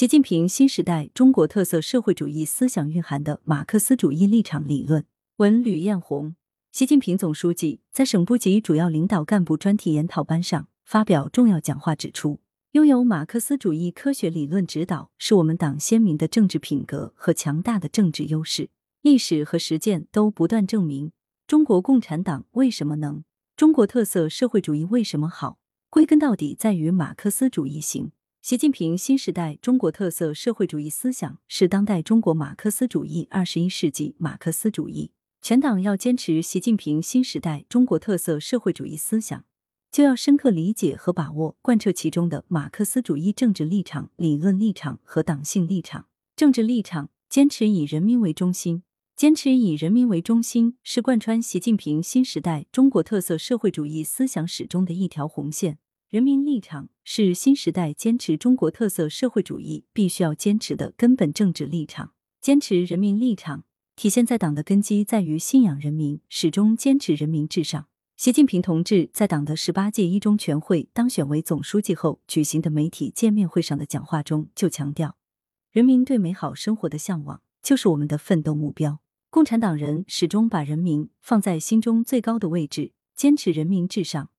习近平新时代中国特色社会主义思想蕴含的马克思主义立场理论。文吕艳红，习近平总书记在省部级主要领导干部专题研讨班上发表重要讲话，指出，拥有马克思主义科学理论指导，是我们党鲜明的政治品格和强大的政治优势。历史和实践都不断证明，中国共产党为什么能，中国特色社会主义为什么好，归根到底在于马克思主义行。习近平新时代中国特色社会主义思想是当代中国马克思主义二十一世纪马克思主义。全党要坚持习近平新时代中国特色社会主义思想，就要深刻理解和把握贯彻其中的马克思主义政治立场、理论立场和党性立场。政治立场坚持以人民为中心，坚持以人民为中心是贯穿习近平新时代中国特色社会主义思想始终的一条红线。人民立场是新时代坚持中国特色社会主义必须要坚持的根本政治立场。坚持人民立场，体现在党的根基在于信仰人民，始终坚持人民至上。习近平同志在党的十八届一中全会当选为总书记后举行的媒体见面会上的讲话中就强调，人民对美好生活的向往就是我们的奋斗目标。共产党人始终把人民放在心中最高的位置，坚持人民至上。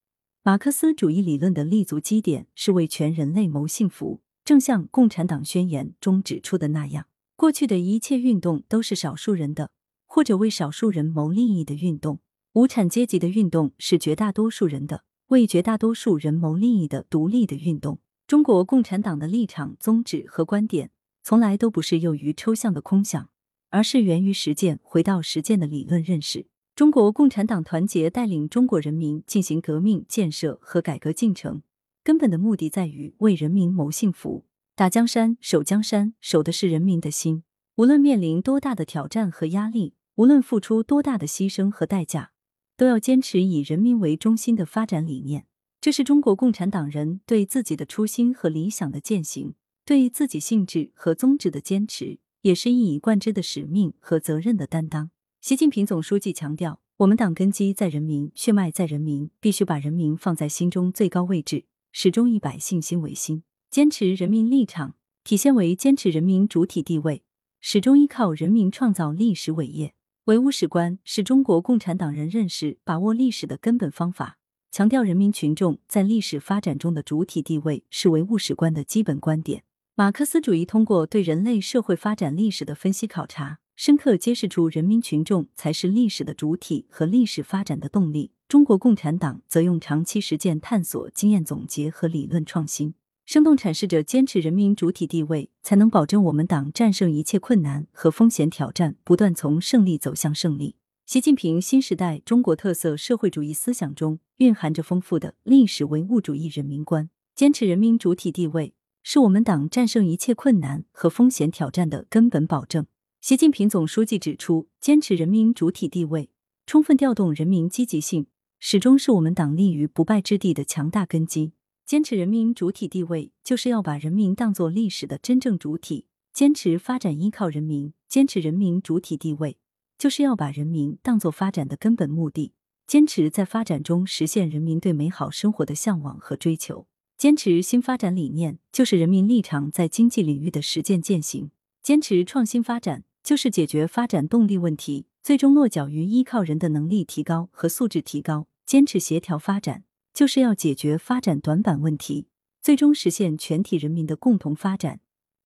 马克思主义理论的立足基点是为全人类谋幸福，正像《共产党宣言》中指出的那样，过去的一切运动都是少数人的，或者为少数人谋利益的运动；无产阶级的运动是绝大多数人的，为绝大多数人谋利益的独立的运动。中国共产党的立场、宗旨和观点，从来都不是囿于抽象的空想，而是源于实践，回到实践的理论认识。中国共产党团结带领中国人民进行革命建设和改革进程，根本的目的在于为人民谋幸福。打江山、守江山，守的是人民的心。无论面临多大的挑战和压力，无论付出多大的牺牲和代价，都要坚持以人民为中心的发展理念。这是中国共产党人对自己的初心和理想的践行，对自己性质和宗旨的坚持，也是一以贯之的使命和责任的担当。习近平总书记强调，我们党根基在人民，血脉在人民，必须把人民放在心中最高位置，始终以百姓心为心，坚持人民立场，体现为坚持人民主体地位，始终依靠人民创造历史伟业。唯物史观是中国共产党人认识、把握历史的根本方法，强调人民群众在历史发展中的主体地位是唯物史观的基本观点。马克思主义通过对人类社会发展历史的分析考察。深刻揭示出人民群众才是历史的主体和历史发展的动力。中国共产党则用长期实践探索、经验总结和理论创新，生动阐释着坚持人民主体地位，才能保证我们党战胜一切困难和风险挑战，不断从胜利走向胜利。习近平新时代中国特色社会主义思想中蕴含着丰富的历史唯物主义人民观，坚持人民主体地位是我们党战胜一切困难和风险挑战的根本保证。习近平总书记指出，坚持人民主体地位，充分调动人民积极性，始终是我们党立于不败之地的强大根基。坚持人民主体地位，就是要把人民当作历史的真正主体；坚持发展依靠人民，坚持人民主体地位，就是要把人民当作发展的根本目的；坚持在发展中实现人民对美好生活的向往和追求；坚持新发展理念，就是人民立场在经济领域的实践践行；坚持创新发展。就是解决发展动力问题，最终落脚于依靠人的能力提高和素质提高；坚持协调发展，就是要解决发展短板问题，最终实现全体人民的共同发展；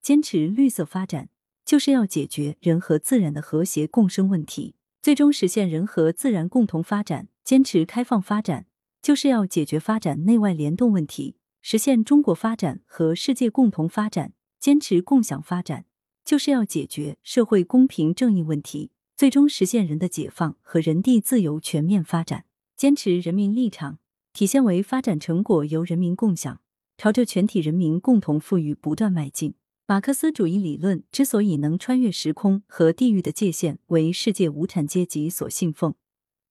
坚持绿色发展，就是要解决人和自然的和谐共生问题，最终实现人和自然共同发展；坚持开放发展，就是要解决发展内外联动问题，实现中国发展和世界共同发展；坚持共享发展。就是要解决社会公平正义问题，最终实现人的解放和人地自由全面发展。坚持人民立场，体现为发展成果由人民共享，朝着全体人民共同富裕不断迈进。马克思主义理论之所以能穿越时空和地域的界限，为世界无产阶级所信奉，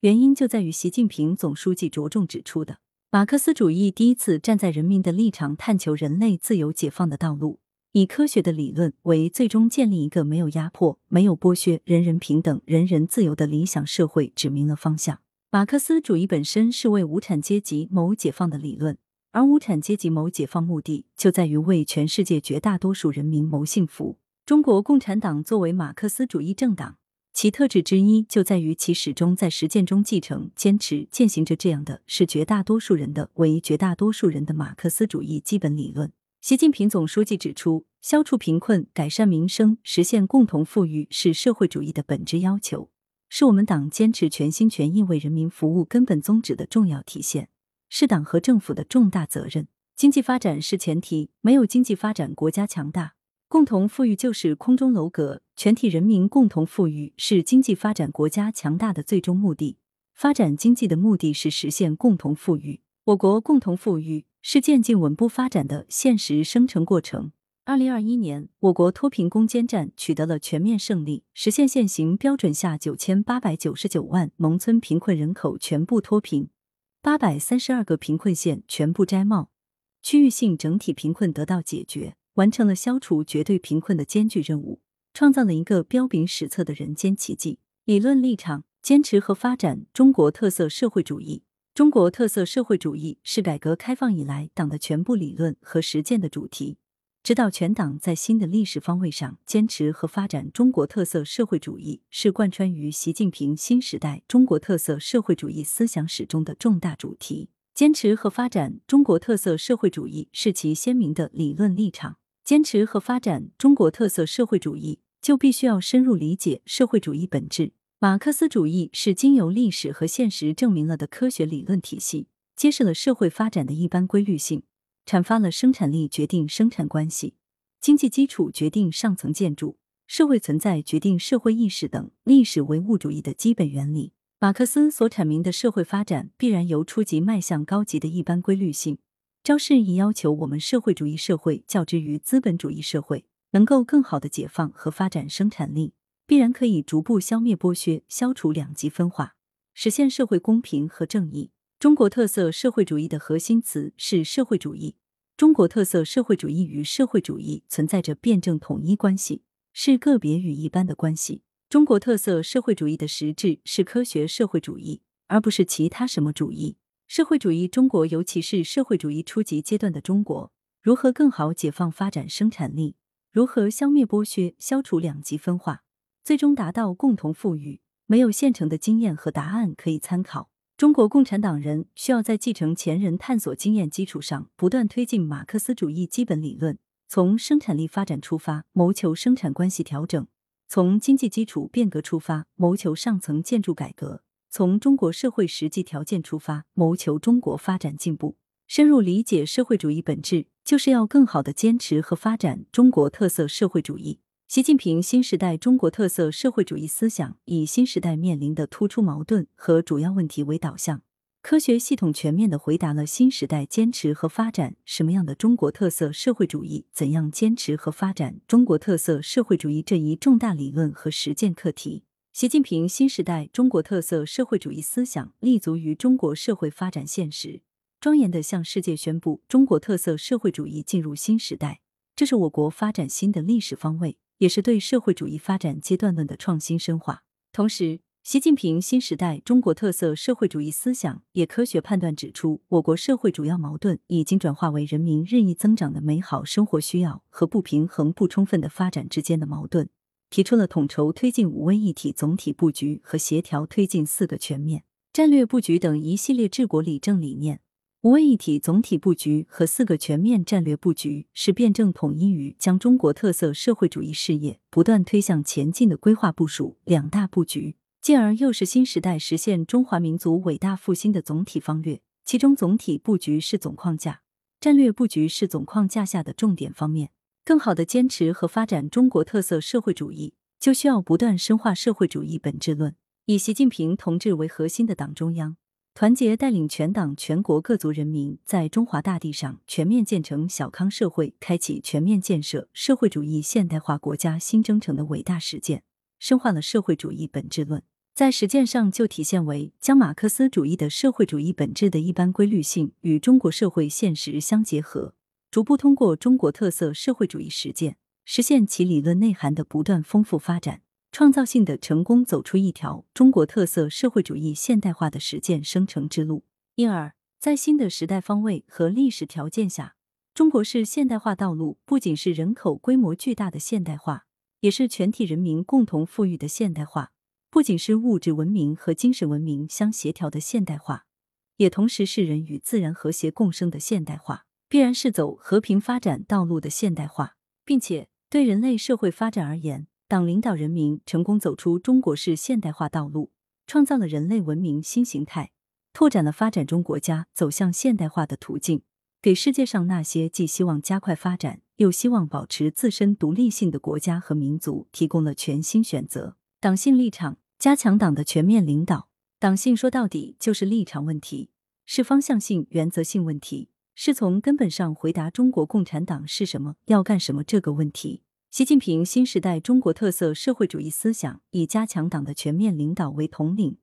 原因就在于习近平总书记着重指出的：马克思主义第一次站在人民的立场，探求人类自由解放的道路。以科学的理论为最终建立一个没有压迫、没有剥削、人人平等、人人自由的理想社会指明了方向。马克思主义本身是为无产阶级谋解放的理论，而无产阶级谋解放目的就在于为全世界绝大多数人民谋幸福。中国共产党作为马克思主义政党，其特质之一就在于其始终在实践中继承、坚持、践行着这样的是绝大多数人的为绝大多数人的马克思主义基本理论。习近平总书记指出，消除贫困、改善民生、实现共同富裕是社会主义的本质要求，是我们党坚持全心全意为人民服务根本宗旨的重要体现。是党和政府的重大责任。经济发展是前提，没有经济发展，国家强大；共同富裕就是空中楼阁，全体人民共同富裕是经济发展、国家强大的最终目的。发展经济的目的是实现共同富裕。我国共同富裕是渐进稳步发展的现实生成过程。二零二一年，我国脱贫攻坚战取得了全面胜利，实现现行标准下九千八百九十九万农村贫困人口全部脱贫。八百三十二个贫困县全部摘帽，区域性整体贫困得到解决，完成了消除绝对贫困的艰巨任务，创造了一个彪炳史册的人间奇迹。理论立场：坚持和发展中国特色社会主义。中国特色社会主义是改革开放以来党的全部理论和实践的主题。指导全党在新的历史方位上坚持和发展中国特色社会主义，是贯穿于习近平新时代中国特色社会主义思想史中的重大主题。坚持和发展中国特色社会主义是其鲜明的理论立场。坚持和发展中国特色社会主义，就必须要深入理解社会主义本质。马克思主义是经由历史和现实证明了的科学理论体系，揭示了社会发展的一般规律性。阐发了生产力决定生产关系、经济基础决定上层建筑、社会存在决定社会意识等历史唯物主义的基本原理。马克思所阐明的社会发展必然由初级迈向高级的一般规律性，昭示亦要求我们社会主义社会较之于资本主义社会，能够更好的解放和发展生产力，必然可以逐步消灭剥削，消除两极分化，实现社会公平和正义。中国特色社会主义的核心词是社会主义。中国特色社会主义与社会主义存在着辩证统一关系，是个别与一般的关系。中国特色社会主义的实质是科学社会主义，而不是其他什么主义。社会主义中国，尤其是社会主义初级阶段的中国，如何更好解放发展生产力？如何消灭剥削、消除两极分化，最终达到共同富裕？没有现成的经验和答案可以参考。中国共产党人需要在继承前人探索经验基础上，不断推进马克思主义基本理论，从生产力发展出发，谋求生产关系调整；从经济基础变革出发，谋求上层建筑改革；从中国社会实际条件出发，谋求中国发展进步。深入理解社会主义本质，就是要更好的坚持和发展中国特色社会主义。习近平新时代中国特色社会主义思想以新时代面临的突出矛盾和主要问题为导向，科学系统全面的回答了新时代坚持和发展什么样的中国特色社会主义、怎样坚持和发展中国特色社会主义这一重大理论和实践课题。习近平新时代中国特色社会主义思想立足于中国社会发展现实，庄严的向世界宣布中国特色社会主义进入新时代，这是我国发展新的历史方位。也是对社会主义发展阶段论的创新深化。同时，习近平新时代中国特色社会主义思想也科学判断指出，我国社会主要矛盾已经转化为人民日益增长的美好生活需要和不平衡不充分的发展之间的矛盾，提出了统筹推进五位一体总体布局和协调推进四个全面战略布局等一系列治国理政理念。五位一体总体布局和四个全面战略布局是辩证统一于将中国特色社会主义事业不断推向前进的规划部署两大布局，进而又是新时代实现中华民族伟大复兴的总体方略。其中，总体布局是总框架，战略布局是总框架下的重点方面。更好的坚持和发展中国特色社会主义，就需要不断深化社会主义本质论。以习近平同志为核心的党中央。团结带领全党全国各族人民，在中华大地上全面建成小康社会，开启全面建设社会主义现代化国家新征程的伟大实践，深化了社会主义本质论。在实践上，就体现为将马克思主义的社会主义本质的一般规律性与中国社会现实相结合，逐步通过中国特色社会主义实践，实现其理论内涵的不断丰富发展。创造性的成功走出一条中国特色社会主义现代化的实践生成之路，因而，在新的时代方位和历史条件下，中国式现代化道路不仅是人口规模巨大的现代化，也是全体人民共同富裕的现代化；不仅是物质文明和精神文明相协调的现代化，也同时是人与自然和谐共生的现代化，必然是走和平发展道路的现代化，并且对人类社会发展而言，党领导人民成功走出中国式现代化道路，创造了人类文明新形态。拓展了发展中国家走向现代化的途径，给世界上那些既希望加快发展又希望保持自身独立性的国家和民族提供了全新选择。党性立场，加强党的全面领导。党性说到底就是立场问题，是方向性、原则性问题，是从根本上回答中国共产党是什么、要干什么这个问题。习近平新时代中国特色社会主义思想以加强党的全面领导为统领。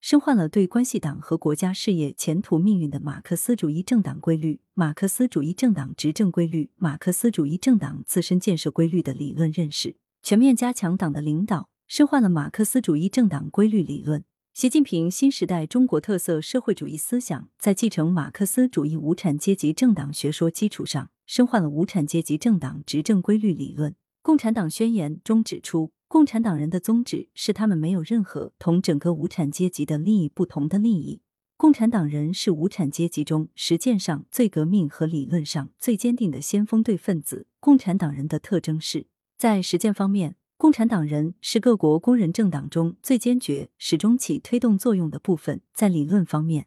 深化了对关系党和国家事业前途命运的马克思主义政党规律、马克思主义政党执政规律、马克思主义政党自身建设规律的理论认识，全面加强党的领导，深化了马克思主义政党规律理论。习近平新时代中国特色社会主义思想在继承马克思主义无产阶级政党学说基础上，深化了无产阶级政党执政规律理论。共产党宣言中指出。共产党人的宗旨是，他们没有任何同整个无产阶级的利益不同的利益。共产党人是无产阶级中实践上最革命和理论上最坚定的先锋队分子。共产党人的特征是在实践方面，共产党人是各国工人政党中最坚决、始终起推动作用的部分；在理论方面，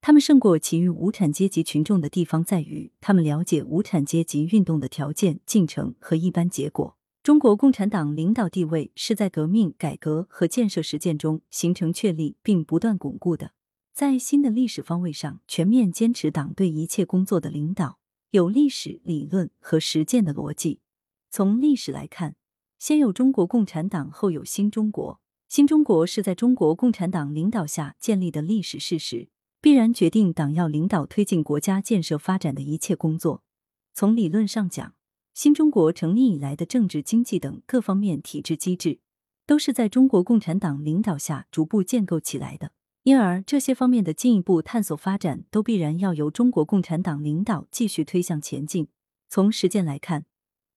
他们胜过其余无产阶级群众的地方在于，他们了解无产阶级运动的条件、进程和一般结果。中国共产党领导地位是在革命、改革和建设实践中形成确立并不断巩固的。在新的历史方位上，全面坚持党对一切工作的领导，有历史、理论和实践的逻辑。从历史来看，先有中国共产党，后有新中国。新中国是在中国共产党领导下建立的历史事实，必然决定党要领导推进国家建设发展的一切工作。从理论上讲，新中国成立以来的政治、经济等各方面体制机制，都是在中国共产党领导下逐步建构起来的。因而，这些方面的进一步探索发展，都必然要由中国共产党领导继续推向前进。从实践来看，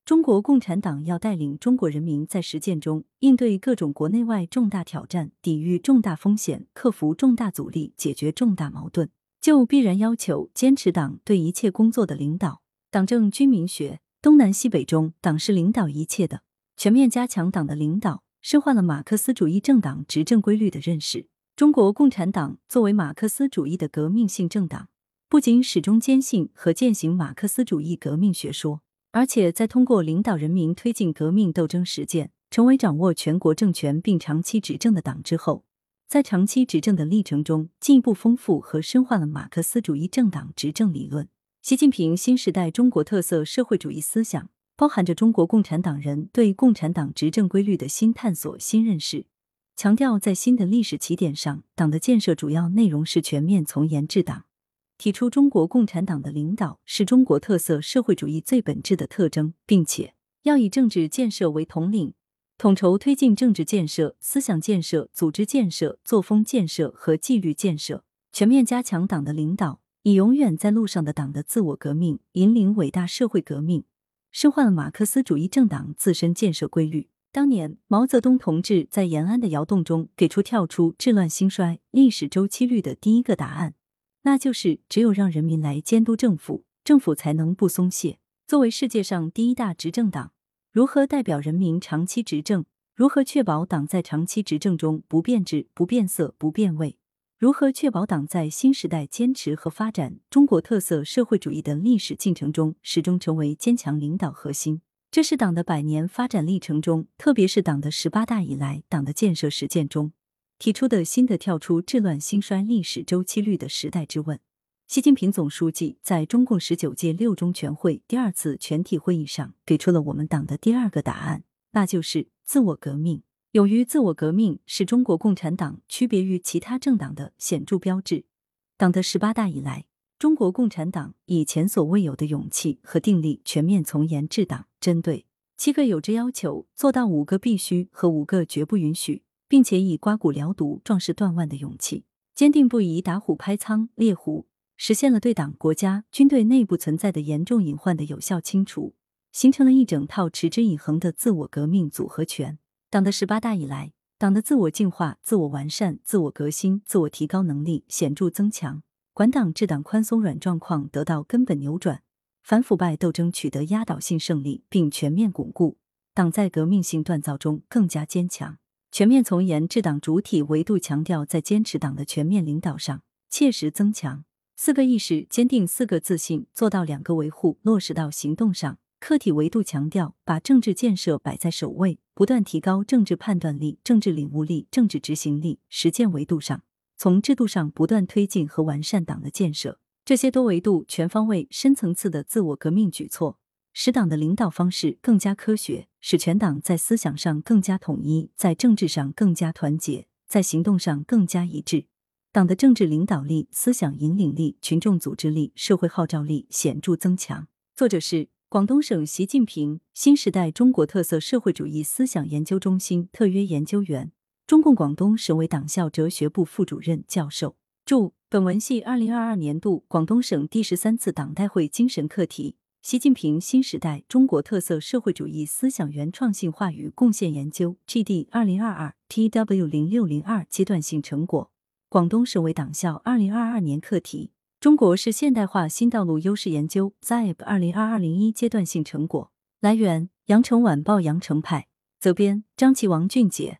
中国共产党要带领中国人民在实践中应对各种国内外重大挑战，抵御重大风险，克服重大阻力，解决重大矛盾，就必然要求坚持党对一切工作的领导。党政军民学。东南西北中，党是领导一切的。全面加强党的领导，深化了马克思主义政党执政规律的认识。中国共产党作为马克思主义的革命性政党，不仅始终坚信和践行马克思主义革命学说，而且在通过领导人民推进革命斗争实践，成为掌握全国政权并长期执政的党之后，在长期执政的历程中，进一步丰富和深化了马克思主义政党执政理论。习近平新时代中国特色社会主义思想包含着中国共产党人对共产党执政规律的新探索、新认识，强调在新的历史起点上，党的建设主要内容是全面从严治党，提出中国共产党的领导是中国特色社会主义最本质的特征，并且要以政治建设为统领，统筹推进政治建设、思想建设、组织建设、作风建设和纪律建设，全面加强党的领导。以永远在路上的党的自我革命引领伟大社会革命，深化了马克思主义政党自身建设规律。当年毛泽东同志在延安的窑洞中给出跳出治乱兴衰历史周期率的第一个答案，那就是只有让人民来监督政府，政府才能不松懈。作为世界上第一大执政党，如何代表人民长期执政？如何确保党在长期执政中不变质、不变色、不变味？如何确保党在新时代坚持和发展中国特色社会主义的历史进程中，始终成为坚强领导核心？这是党的百年发展历程中，特别是党的十八大以来，党的建设实践中提出的新的跳出治乱兴衰历史周期率的时代之问。习近平总书记在中共十九届六中全会第二次全体会议上给出了我们党的第二个答案，那就是自我革命。勇于自我革命是中国共产党区别于其他政党的显著标志。党的十八大以来，中国共产党以前所未有的勇气和定力，全面从严治党，针对七个有之要求，做到五个必须和五个绝不允许，并且以刮骨疗毒、壮士断腕的勇气，坚定不移打虎拍苍、猎狐，实现了对党、国家、军队内部存在的严重隐患的有效清除，形成了一整套持之以恒的自我革命组合拳。党的十八大以来，党的自我进化、自我完善、自我革新、自我提高能力显著增强，管党治党宽松软状况得到根本扭转，反腐败斗争取得压倒性胜利并全面巩固，党在革命性锻造中更加坚强。全面从严治党主体维度强调在坚持党的全面领导上切实增强四个意识，坚定四个自信，做到两个维护落实到行动上。客体维度强调把政治建设摆在首位，不断提高政治判断力、政治领悟力、政治执行力。实践维度上，从制度上不断推进和完善党的建设。这些多维度、全方位、深层次的自我革命举措。使党的领导方式更加科学，使全党在思想上更加统一，在政治上更加团结，在行动上更加一致。党的政治领导力、思想引领力、群众组织力、社会号召力显著增强。作者是广东省习近平新时代中国特色社会主义思想研究中心特约研究员，中共广东省委党校哲学部副主任教授。注：本文系二零二二年度广东省第十三次党代会精神课题。习近平新时代中国特色社会主义思想原创性话语贡献研究 （GD 二零二二 TW 零六零二）阶段性成果，广东省委党校二零二二年课题，中国式现代化新道路优势研究 （ZIP 二零二二零一）阶段性成果。来源：羊城晚报羊城派，责编：张琪、王俊杰。